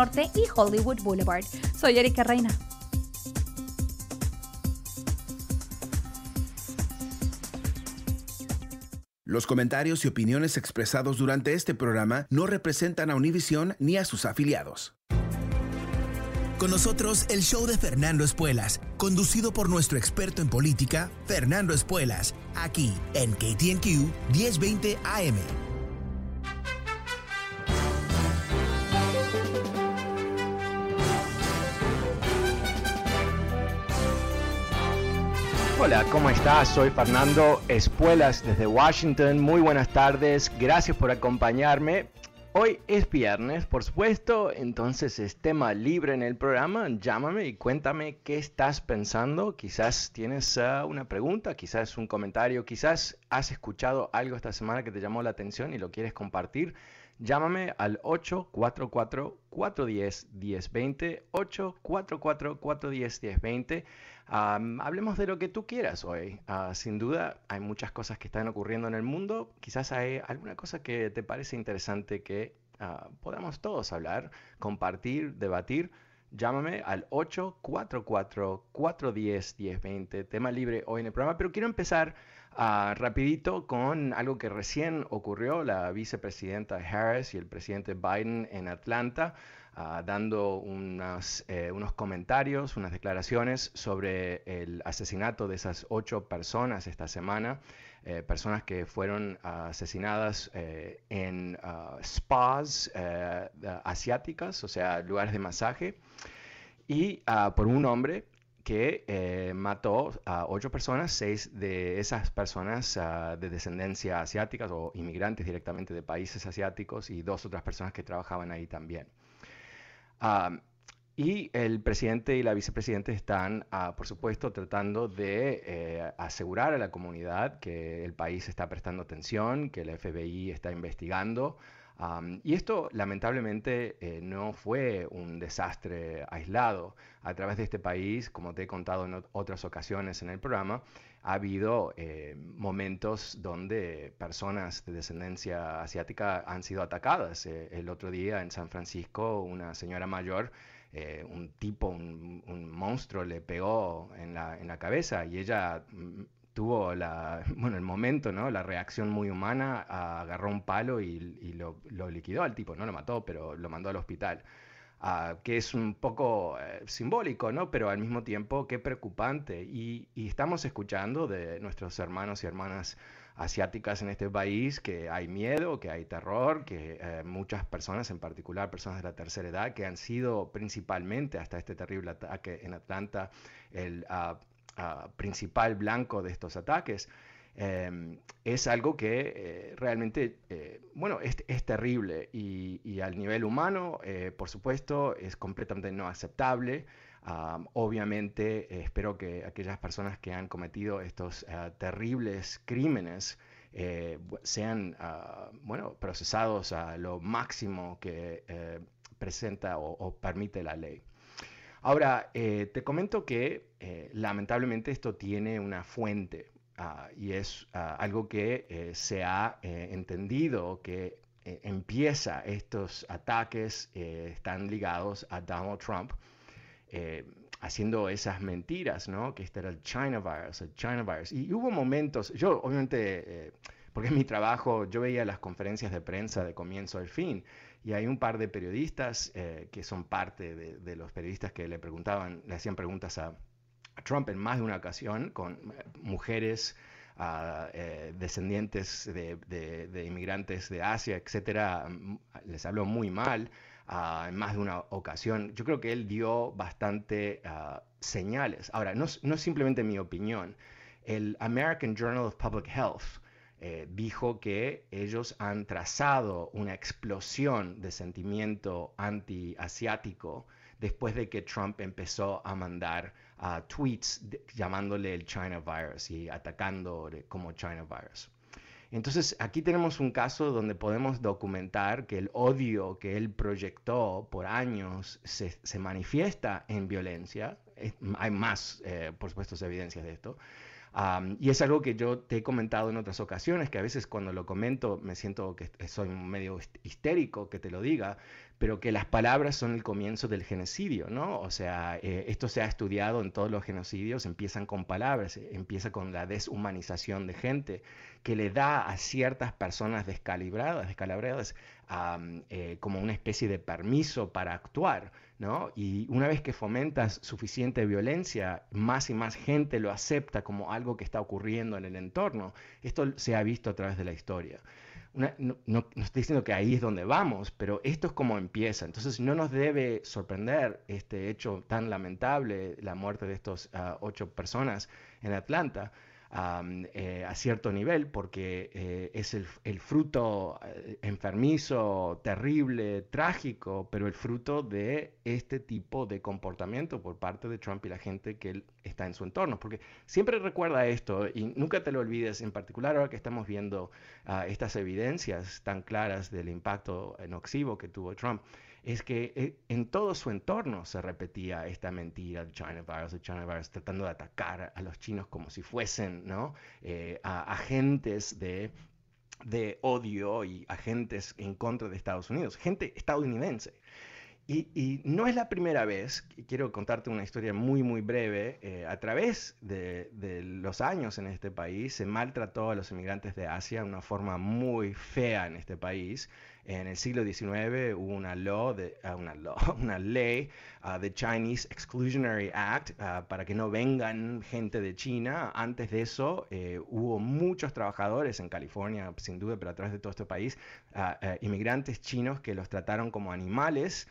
Norte y Hollywood Boulevard. Soy Erika Reina. Los comentarios y opiniones expresados durante este programa no representan a Univision ni a sus afiliados. Con nosotros el show de Fernando Espuelas, conducido por nuestro experto en política, Fernando Espuelas, aquí en KTNQ 1020 AM. Hola, ¿cómo estás? Soy Fernando Espuelas desde Washington. Muy buenas tardes, gracias por acompañarme. Hoy es viernes, por supuesto, entonces es tema libre en el programa. Llámame y cuéntame qué estás pensando. Quizás tienes uh, una pregunta, quizás un comentario, quizás has escuchado algo esta semana que te llamó la atención y lo quieres compartir. Llámame al 844-410-1020, 844-410-1020. Um, hablemos de lo que tú quieras hoy. Uh, sin duda hay muchas cosas que están ocurriendo en el mundo. Quizás hay alguna cosa que te parece interesante que uh, podamos todos hablar, compartir, debatir. Llámame al 844-410-1020, tema libre hoy en el programa. Pero quiero empezar uh, rapidito con algo que recién ocurrió. La vicepresidenta Harris y el presidente Biden en Atlanta. Uh, dando eh, unos comentarios, unas declaraciones sobre el asesinato de esas ocho personas esta semana, eh, personas que fueron uh, asesinadas eh, en spas asiáticas, o sea, lugares de masaje, y por un hombre que mató a ocho personas, seis de esas personas de descendencia asiática o inmigrantes directamente de países asiáticos y dos otras personas que trabajaban ahí también. Um, y el presidente y la vicepresidenta están, uh, por supuesto, tratando de eh, asegurar a la comunidad que el país está prestando atención, que el FBI está investigando. Um, y esto, lamentablemente, eh, no fue un desastre aislado. A través de este país, como te he contado en otras ocasiones en el programa, ha habido eh, momentos donde personas de descendencia asiática han sido atacadas. Eh, el otro día en San Francisco, una señora mayor, eh, un tipo, un, monstruo, le pegó en la, en la cabeza y ella mm, tuvo la, bueno, el momento, ¿no? la reacción muy humana, agarró un palo y, y lo, lo, liquidó al tipo, no lo mató, pero lo mandó al hospital. Uh, que es un poco eh, simbólico, ¿no? Pero al mismo tiempo qué preocupante. Y, y, estamos escuchando de nuestros hermanos y hermanas asiáticas en este país que hay miedo, que hay terror, que eh, muchas personas, en particular personas de la tercera edad, que han sido principalmente hasta este terrible ataque en Atlanta el uh, uh, principal blanco de estos ataques. Em, es algo que eh, realmente, eh, bueno, es, terrible y, al nivel humano, eh, por supuesto, es completamente no aceptable. Obviamente, espero que aquellas personas que han cometido estos uh, terribles crímenes sean, uh, bueno, procesados a lo máximo que presenta o, o, permite la ley. Ahora, te comento que lamentablemente esto tiene una fuente, Uh, y es uh, algo que eh, se ha eh, entendido que eh, empieza estos ataques están ligados a Donald Trump haciendo esas mentiras, ¿no? Que este era el China virus, el China virus. Y, hubo momentos, yo obviamente porque en mi trabajo yo veía las conferencias de prensa de comienzo al fin y hay un par de periodistas eh, que son parte de, los periodistas que le preguntaban, le hacían preguntas a, Trump en más de una ocasión con eh, mujeres ah, eh, descendientes de, inmigrantes de Asia, etcétera, les habló muy mal ah, en más de una ocasión. Yo creo que él dio bastante ah, señales. Ahora, no, no simplemente mi opinión. El American Journal of Public Health eh, dijo que ellos han trazado una explosión de sentimiento anti-asiático después de que Trump empezó a mandar uh, tweets llamándole el China virus y atacando como China virus. Entonces, aquí tenemos un caso donde podemos documentar que el odio que él proyectó por años se, se manifiesta en violencia. hay más, eh, por supuesto, evidencias de esto y es algo que yo te he comentado en otras ocasiones, que a veces cuando lo comento me siento que soy medio histérico que te lo diga, pero que las palabras son el comienzo del genocidio, ¿no? O sea, eh, esto se ha estudiado en todos los genocidios, empiezan con palabras, eh, empieza con la deshumanización de gente, que le da a ciertas personas descalibradas, descalabradas, eh, como una especie de permiso para actuar, ¿no? Y una vez que fomentas suficiente violencia, más y más gente lo acepta como algo que está ocurriendo en el entorno. Esto se ha visto a través de la historia no, estoy diciendo que ahí es donde vamos, pero esto es como empieza. Entonces no nos debe sorprender este hecho tan lamentable, la muerte de estas ah, ocho personas en Atlanta, eh, a cierto nivel, porque eh, es el, fruto eh, enfermizo, terrible, trágico, pero el fruto de este tipo de comportamiento por parte de Trump y la gente que él está en su entorno. Porque siempre recuerda esto y nunca te lo olvides, en particular ahora que estamos viendo ah, estas evidencias tan claras del impacto nocivo que tuvo Trump es que eh, en todo su entorno se repetía esta mentira del China virus, el China virus, tratando de atacar a los chinos como si fuesen ¿no? Eh, agentes de, de odio y agentes en contra de Estados Unidos, gente estadounidense. Y, no es la primera vez, quiero contarte una historia muy, muy breve, eh, a través de, de, los años en este país se maltrató a los inmigrantes de Asia de una forma muy fea en este país. En el siglo XIX hubo una, una ley, uh, Chinese Exclusionary Act, uh, para que no vengan gente de China. Antes de eso eh, hubo muchos trabajadores en California, sin duda, pero a través de todo este país, inmigrantes chinos que los trataron como animales,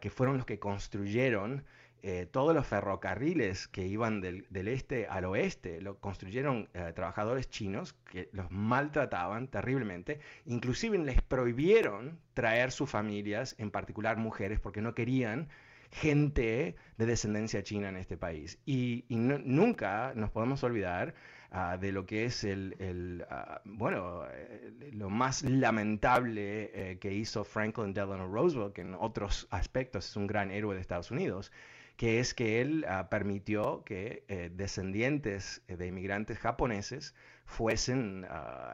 que fueron los que construyeron eh, todos los ferrocarriles que iban del, este al oeste lo construyeron eh, trabajadores chinos que los maltrataban terriblemente, inclusive les prohibieron traer sus familias, en particular mujeres, porque no querían gente de descendencia china en este país. Y, nunca nos podemos olvidar ah, de lo que es el, ah, bueno, eh, lo más lamentable que hizo Franklin Delano Roosevelt, que en otros aspectos es un gran héroe de Estados Unidos, que es que él ah, permitió que eh, descendientes de inmigrantes japoneses fuesen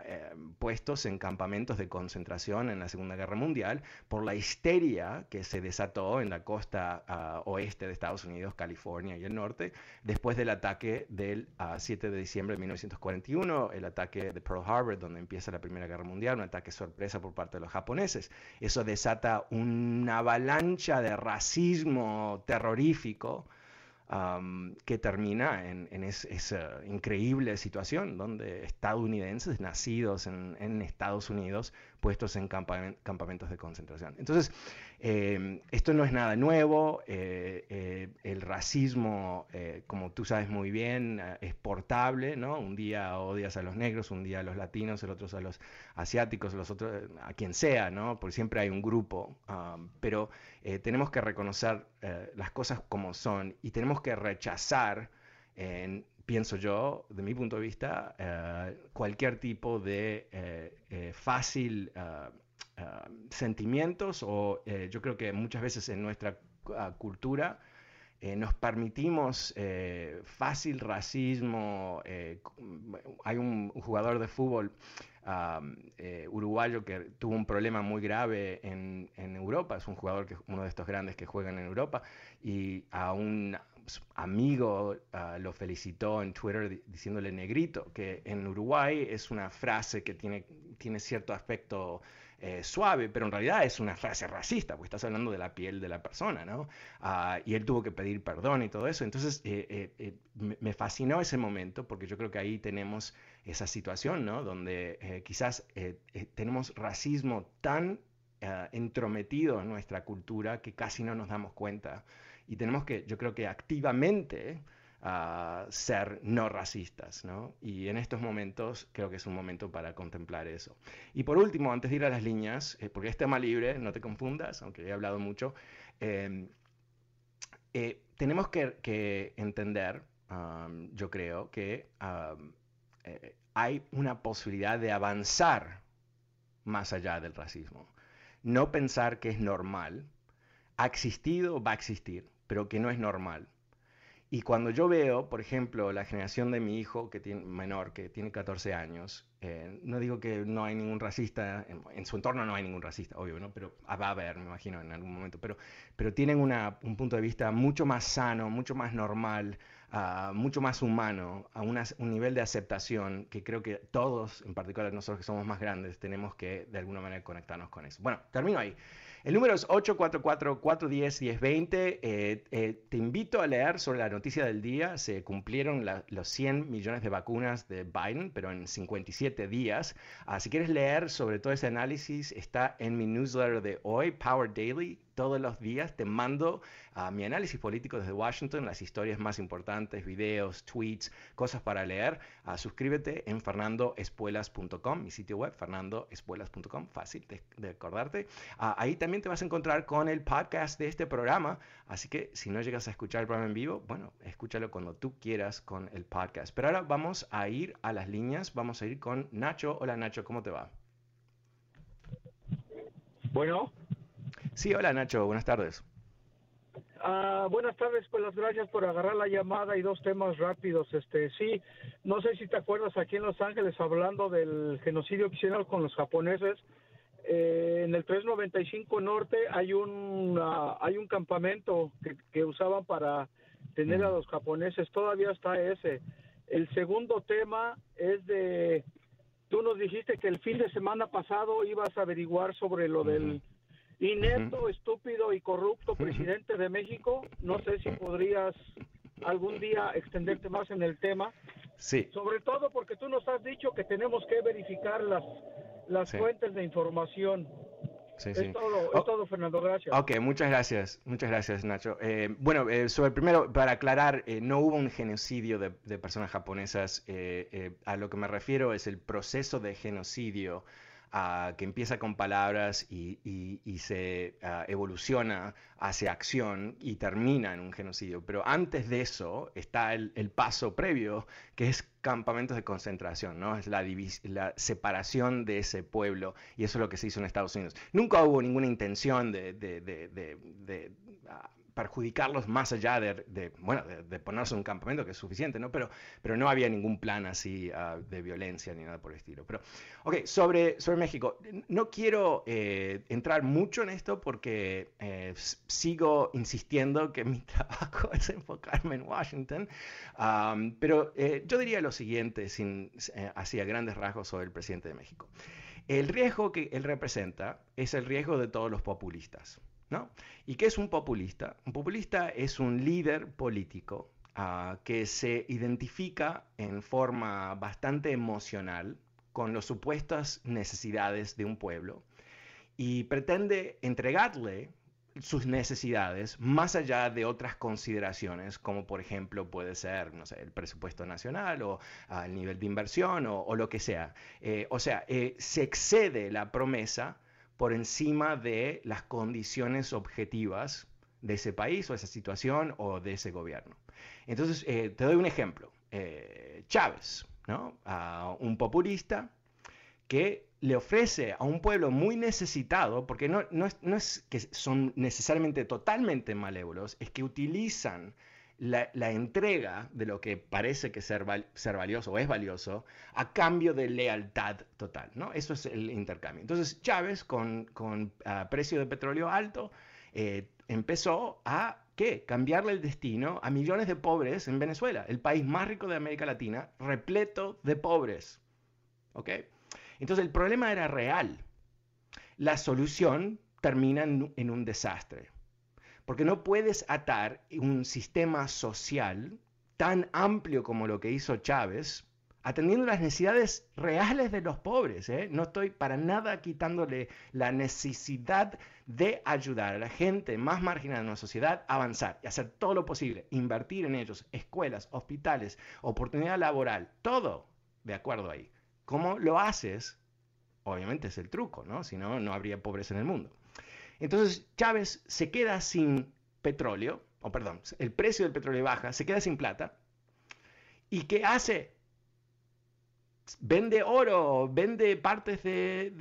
eh, puestos en campamentos de concentración en la Segunda Guerra Mundial por la histeria que se desató en la costa ah, oeste de Estados Unidos, California y el norte, después del ataque del 7 ah, de diciembre de 1941, el ataque de Pearl Harbor, donde empieza la Primera Guerra Mundial, un ataque sorpresa por parte de los japoneses. Eso desata una avalancha de racismo terrorífico que termina en, esa increíble situación donde estadounidenses nacidos en, Estados Unidos puestos en campamentos de concentración. Entonces, em, esto no es nada nuevo, eh, eh, el racismo, eh, como tú sabes muy bien, es portable, ¿no? Un día odias a los negros, un día a los latinos, el otro a los asiáticos, los otros a quien sea, ¿no? Porque siempre hay un grupo, pero tenemos que reconocer las cosas como son y tenemos que rechazar pienso yo, de mi punto de vista, cualquier tipo de eh, fácil sentimientos o yo creo que muchas veces en nuestra ah, cultura nos permitimos fácil racismo. hay un, jugador de fútbol uruguayo que tuvo un problema muy grave en, en, Europa, es un jugador que uno de estos grandes que juegan en Europa y a un amigo ah, lo felicitó en Twitter diciéndole negrito, que en Uruguay es una frase que tiene, tiene cierto aspecto eh, suave, pero en realidad es una frase racista, porque estás hablando de la piel de la persona, ¿no? Ah, y él tuvo que pedir perdón y todo eso. Entonces, eh, eh, me, fascinó ese momento, porque yo creo que ahí tenemos esa situación, ¿no? Donde quizás tenemos racismo tan entrometido en nuestra cultura que casi no nos damos cuenta. Y tenemos que, yo creo que activamente a ser no racistas, ¿no? Y en estos momentos creo que es un momento para contemplar eso. Y por último, antes de ir a las líneas, eh, porque es tema libre, no te confundas, aunque he hablado mucho, em, eh, tenemos que, entender, yo creo, que eh, hay una posibilidad de avanzar más allá del racismo. No pensar que es normal, ha existido, va a existir, pero que no es normal y cuando yo veo, por ejemplo, la generación de mi hijo, que tiene, menor, que tiene 14 años, eh, no digo que no hay ningún racista, en, su entorno no hay ningún racista, obvio, ¿no? Pero va a haber, me imagino, en algún momento, pero, pero tienen una, un punto de vista mucho más sano, mucho más normal, uh, mucho más humano, a un nivel de aceptación que creo que todos, en particular nosotros que somos más grandes, tenemos que de alguna manera conectarnos con eso. Bueno, termino ahí. El número es 844-410-1020. Eh, eh, te invito a leer sobre la noticia del día. Se cumplieron los 100 millones de vacunas de Biden, pero en 57 días. Ah, si quieres leer sobre todo ese análisis, está en mi newsletter de hoy, Power Daily todos los días te mando a mi análisis político desde Washington, las historias más importantes, videos, tweets, cosas para leer. Uh, suscríbete en fernandoespuelas.com, mi sitio web, fernandoespuelas.com, fácil de, acordarte. Uh, ahí también te vas a encontrar con el podcast de este programa, así que si no llegas a escuchar el programa en vivo, bueno, escúchalo cuando tú quieras con el podcast. Pero ahora vamos a ir a las líneas, vamos a ir con Nacho. Hola Nacho, ¿cómo te va? Bueno. Sí, hola Nacho, buenas tardes. Ah, buenas tardes, pues las gracias por agarrar la llamada y dos temas rápidos. Este, sí, no sé si te acuerdas aquí en Los Ángeles hablando del genocidio que hicieron con los japoneses. Eh, en el 395 Norte hay un hay un campamento que, que usaban para tener a los japoneses. Todavía está ese. El segundo tema es de tú nos dijiste que el fin de semana pasado ibas a averiguar sobre lo del inepto, estúpido y corrupto presidente de México. No sé si podrías algún día extenderte más en el tema. Sí. Sobre todo porque tú nos has dicho que tenemos que verificar las, las fuentes de información. Sí, es, sí. Todo, es oh. todo, Fernando, gracias. Ok, muchas gracias, muchas gracias, Nacho. Eh, bueno, eh, sobre primero, para aclarar, eh, no hubo un genocidio de, de personas japonesas. a lo que me refiero es el proceso de genocidio que empieza con palabras y, se evoluciona hacia acción y termina en un genocidio. Pero antes de eso está el, paso previo, que es campamentos de concentración, ¿no? Es la, la, separación de ese pueblo y eso es lo que se hizo en Estados Unidos. Nunca hubo ninguna intención de, perjudicarlos más allá de, bueno, de, ponerse en un campamento, que es suficiente, ¿no? Pero, pero no había ningún plan así ah, de violencia ni nada por el estilo. Pero, ok, sobre, sobre México, no quiero eh, entrar mucho en esto porque eh, sigo insistiendo que mi trabajo es enfocarme en Washington, pero eh, yo diría lo siguiente, sin, así a grandes rasgos sobre el presidente de México. El riesgo que él representa es el riesgo de todos los populistas. ¿Y qué es un populista? Un populista es un líder político ah, que se identifica en forma bastante emocional con las supuestas necesidades de un pueblo y pretende entregarle sus necesidades más allá de otras consideraciones, como por ejemplo puede ser no el presupuesto nacional o ah, el nivel de inversión o, lo que sea. Eh, o sea, eh, se excede la promesa por encima de las condiciones objetivas de ese país o esa situación o de ese gobierno. Entonces, eh, te doy un ejemplo. Eh, Chávez, ¿no? un populista que le ofrece a un pueblo muy necesitado, porque no, no, es, no es que son necesariamente totalmente malévolos, es que utilizan la, entrega de lo que parece que ser, valioso o es valioso a cambio de lealtad total, ¿no? Eso es el intercambio. Entonces Chávez, con, con ah, precio de petróleo alto, eh, empezó a ¿qué? cambiarle el destino a millones de pobres en Venezuela, el país más rico de América Latina, repleto de pobres. ¿Ok? Entonces el problema era real. La solución termina en un desastre. Porque no puedes atar un sistema social tan amplio como lo que hizo Chávez, atendiendo las necesidades reales de los pobres. ¿eh? No estoy para nada quitándole la necesidad de ayudar a la gente más marginal de la sociedad a avanzar y hacer todo lo posible, invertir en ellos, escuelas, hospitales, oportunidad laboral, todo de acuerdo ahí. ¿Cómo lo haces? Obviamente es el truco, ¿no? Si no, no habría pobreza en el mundo. Entonces Chávez se queda sin petróleo, o perdón, el precio del petróleo baja, se queda sin plata. ¿Y qué hace? Vende oro, vende partes de,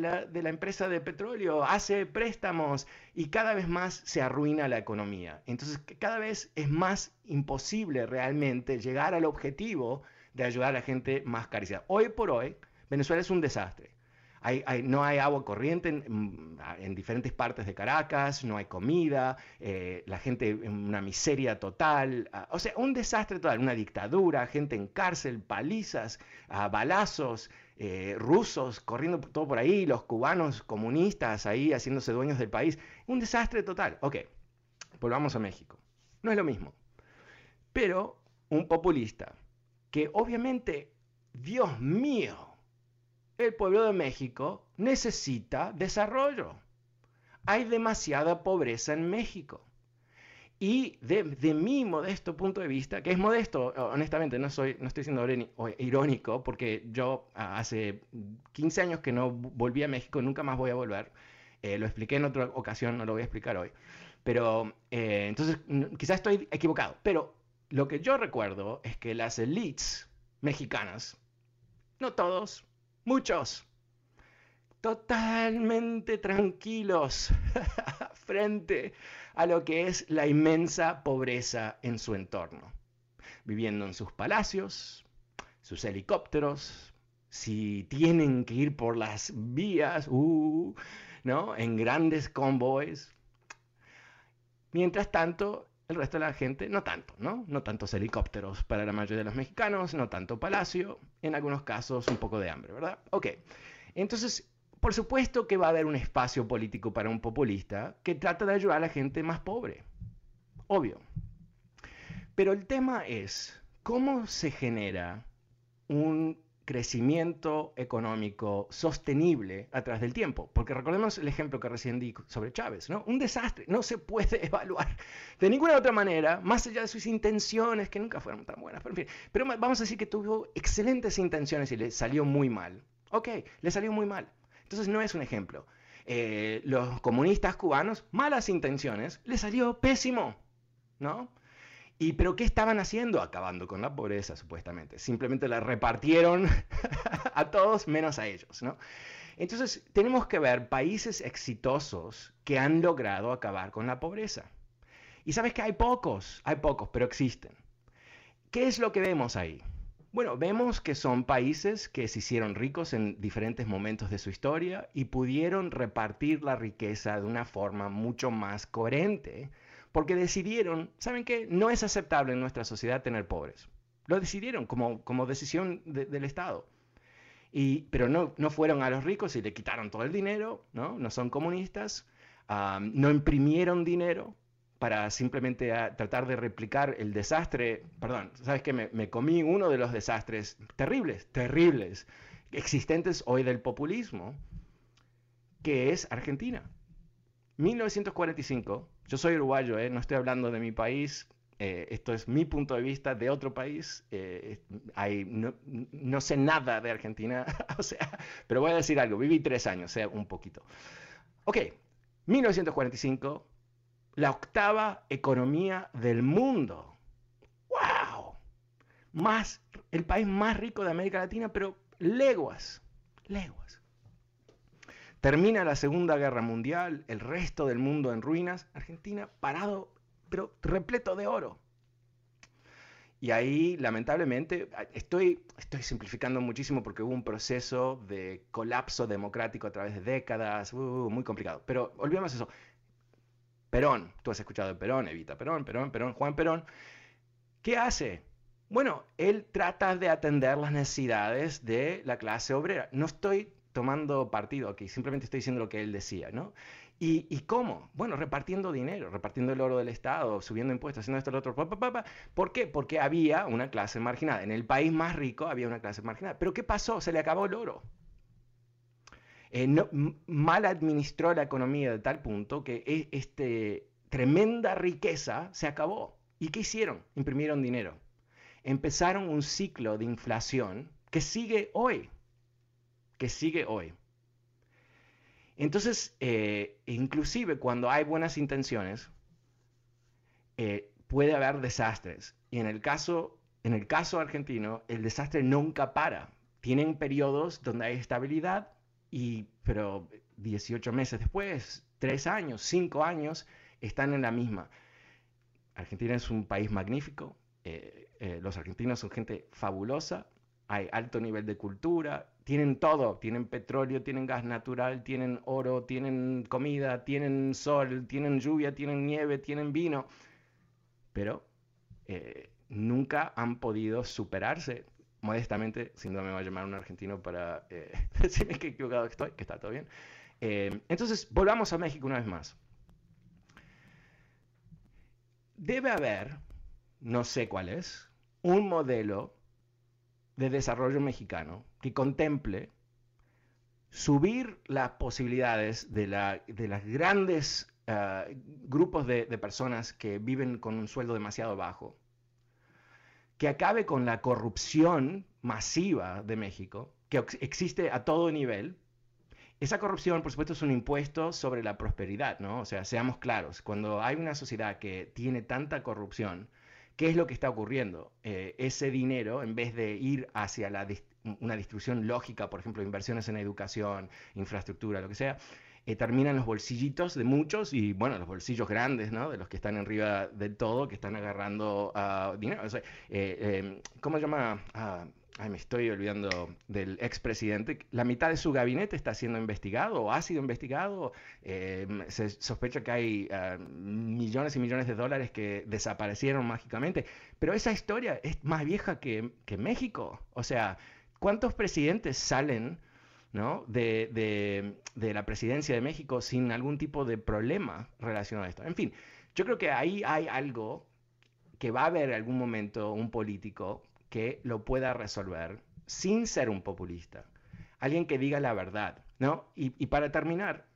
la, de, la, empresa de petróleo, hace préstamos y cada vez más se arruina la economía. Entonces cada vez es más imposible realmente llegar al objetivo de ayudar a la gente más carísima. Hoy por hoy, Venezuela es un desastre no hay agua corriente en, diferentes partes de Caracas, no hay comida, eh, la gente en una miseria total, ah, o sea, un desastre total, una dictadura, gente en cárcel, palizas, ah, balazos, eh, rusos corriendo todo por ahí, los cubanos comunistas ahí haciéndose dueños del país, un desastre total. Ok, volvamos a México. No es lo mismo. Pero un populista que obviamente, Dios mío, el pueblo de México necesita desarrollo. Hay demasiada pobreza en México. Y de, mi modesto punto de vista, que es modesto, honestamente, no, soy, no estoy siendo irónico, porque yo hace 15 años que no volví a México, nunca más voy a volver. Eh, lo expliqué en otra ocasión, no lo voy a explicar hoy. Pero eh, entonces, quizás estoy equivocado. Pero lo que yo recuerdo es que las elites mexicanas, no todos, muchos, totalmente tranquilos frente a lo que es la inmensa pobreza en su entorno, viviendo en sus palacios, sus helicópteros, si tienen que ir por las vías, uh, ¿no? En grandes convoys. Mientras tanto, el resto de la gente, no tanto, ¿no? No tantos helicópteros para la mayoría de los mexicanos, no tanto palacio, en algunos casos un poco de hambre, ¿verdad? Ok, entonces, por supuesto que va a haber un espacio político para un populista que trata de ayudar a la gente más pobre, obvio. Pero el tema es, ¿cómo se genera un crecimiento económico sostenible a través del tiempo. Porque recordemos el ejemplo que recién di sobre Chávez, ¿no? Un desastre, no se puede evaluar de ninguna otra manera, más allá de sus intenciones, que nunca fueron tan buenas, pero en fin. Pero vamos a decir que tuvo excelentes intenciones y le salió muy mal. Ok, le salió muy mal. Entonces no es un ejemplo. Eh, los comunistas cubanos, malas intenciones, le salió pésimo, ¿no? ¿Y pero qué estaban haciendo? Acabando con la pobreza, supuestamente. Simplemente la repartieron a todos menos a ellos, ¿no? Entonces, tenemos que ver países exitosos que han logrado acabar con la pobreza. Y sabes que hay pocos, hay pocos, pero existen. ¿Qué es lo que vemos ahí? Bueno, vemos que son países que se hicieron ricos en diferentes momentos de su historia y pudieron repartir la riqueza de una forma mucho más coherente porque decidieron, ¿saben qué? No es aceptable en nuestra sociedad tener pobres. Lo decidieron como, como decisión del Estado. Y, pero no, no fueron a los ricos y le quitaron todo el dinero, ¿no? No son comunistas, no imprimieron dinero para simplemente tratar de replicar el desastre, perdón, ¿sabes qué? Me, me comí uno de los desastres terribles, terribles, existentes hoy del populismo, que es Argentina. 1945 yo soy uruguayo, ¿eh? no estoy hablando de mi país, eh, esto es mi punto de vista de otro país. Eh, no, sé nada de Argentina, o sea, pero voy a decir algo. Viví tres años, sea un poquito. Ok, 1945, la octava economía del mundo. ¡Wow! Más, el país más rico de América Latina, pero leguas, leguas. Termina la Segunda Guerra Mundial, el resto del mundo en ruinas, Argentina parado, pero repleto de oro. Y ahí, lamentablemente, estoy, estoy simplificando muchísimo porque hubo un proceso de colapso democrático a través de décadas, uh, muy complicado. Pero olvidemos eso. Perón, tú has escuchado de Perón, Evita Perón, Perón, Perón, Juan Perón, ¿qué hace? Bueno, él trata de atender las necesidades de la clase obrera. No estoy tomando partido aquí, simplemente estoy diciendo lo que él decía, ¿no? ¿Y, cómo? Bueno, repartiendo dinero, repartiendo el oro del Estado, subiendo impuestos, haciendo esto, lo otro. ¿Por qué? Porque había una clase marginada. En el país más rico había una clase marginada. ¿Pero qué pasó? Se le acabó el oro. Eh, mal administró la economía de tal punto que e, este, tremenda riqueza se acabó. ¿Y qué hicieron? Imprimieron dinero. Empezaron un ciclo de inflación que sigue hoy. Que sigue hoy. Entonces, eh, inclusive cuando hay buenas intenciones, eh, puede haber desastres. Y en el, caso, en el caso argentino, el desastre nunca para. Tienen periodos donde hay estabilidad, y, pero 18 meses después, 3 años, 5 años, están en la misma. Argentina es un país magnífico, eh, los argentinos son gente fabulosa, hay alto nivel de cultura, tienen todo, tienen petróleo, tienen gas natural, tienen oro, tienen comida, tienen sol, tienen lluvia, tienen nieve, tienen vino, pero eh, nunca han podido superarse. Modestamente, sin duda me va a llamar un argentino para eh, decirme que equivocado estoy, que está todo bien. Eh, entonces, volvamos a México una vez más. Debe haber, no sé cuál es, un modelo de desarrollo mexicano que contemple subir las posibilidades de, la, de las grandes ah, grupos de, personas que viven con un sueldo demasiado bajo, que acabe con la corrupción masiva de México, que existe a todo nivel. Esa corrupción, por supuesto, es un impuesto sobre la prosperidad, ¿no? O sea, seamos claros, cuando hay una sociedad que tiene tanta corrupción, ¿Qué es lo que está ocurriendo? Eh, ese dinero, en vez de ir hacia una distribución lógica, por ejemplo, inversiones en educación, infraestructura, lo que sea, eh, termina en los bolsillitos de muchos y, bueno, los bolsillos grandes, ¿no? De los que están arriba del todo, que están agarrando uh, dinero. Eh, ¿Cómo se llama? Ah, ay, me estoy olvidando del expresidente, la mitad de su gabinete está siendo investigado o ha sido investigado. Eh, se sospecha que hay ah, millones y millones de dólares que desaparecieron mágicamente. Pero esa historia es más vieja que, México. O sea, ¿cuántos presidentes salen ¿no? de, de la presidencia de México sin algún tipo de problema relacionado a esto? En fin, yo creo que ahí hay algo que va a haber algún momento un político que lo pueda resolver sin ser un populista. Alguien que diga la verdad, ¿no? Y, para terminar,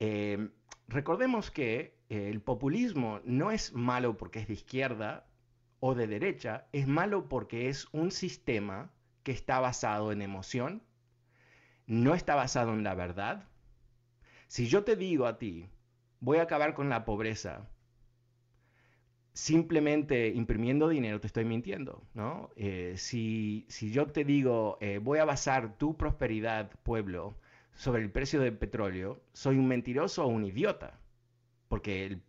eh, recordemos que el populismo no es malo porque es de izquierda o de derecha, es malo porque es un sistema que está basado en emoción, no está basado en la verdad. Si yo te digo a ti, voy a acabar con la pobreza, simplemente imprimiendo dinero te estoy mintiendo, ¿no? Eh, si, yo te digo, eh, voy a basar tu prosperidad, pueblo, sobre el precio del petróleo, soy un mentiroso o un idiota, porque el,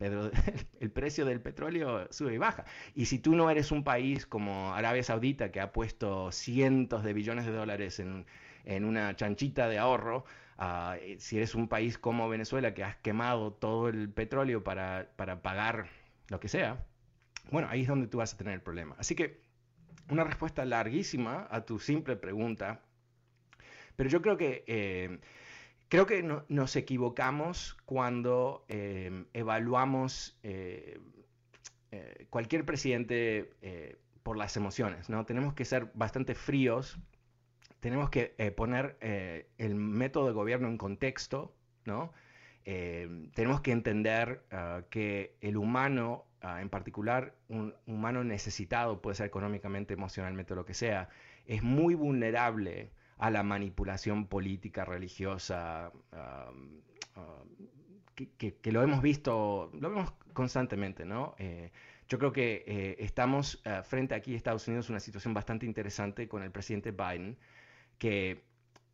el precio del petróleo sube y baja. Y si tú no eres un país como Arabia Saudita, que ha puesto cientos de billones de dólares en, una chanchita de ahorro, ah, eh, si eres un país como Venezuela, que has quemado todo el petróleo para, para pagar lo que sea, bueno, ahí es donde tú vas a tener el problema. Así que una respuesta larguísima a tu simple pregunta, pero yo creo que, eh, creo que nos equivocamos cuando eh, evaluamos cualquier presidente por las emociones, ¿no? Tenemos que ser bastante fríos, tenemos que poner el método de gobierno en contexto, ¿no? Eh, tenemos que entender ah, que el humano, ah, en particular un humano necesitado, puede ser económicamente, emocionalmente, lo que sea, es muy vulnerable a la manipulación política, religiosa, ah, que, lo hemos visto, lo vemos constantemente, ¿no? Eh, yo creo que eh, estamos frente aquí a Estados Unidos una situación bastante interesante con el presidente Biden, que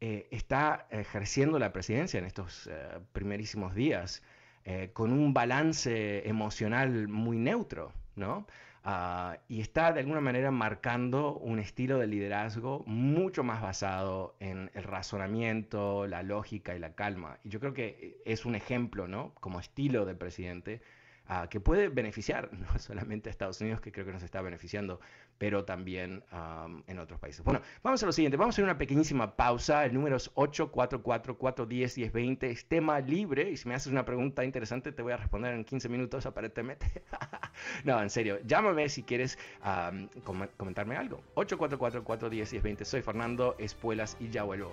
eh, está ejerciendo la presidencia en estos eh, primerísimos días eh, con un balance emocional muy neutro, ¿no? ah, y está de alguna manera marcando un estilo de liderazgo mucho más basado en el razonamiento, la lógica y la calma. Y yo creo que es un ejemplo, ¿no? Como estilo de presidente Ah, que puede beneficiar no solamente a Estados Unidos, que creo que nos está beneficiando, pero también en otros países. Bueno, vamos a lo siguiente, vamos a hacer una pequeñísima pausa. El número es 844-410-1020, es tema libre, y si me haces una pregunta interesante te voy a responder en 15 minutos aparentemente. no, en serio, llámame si quieres comentarme algo. 844-410-1020, soy Fernando Espuelas y ya vuelvo.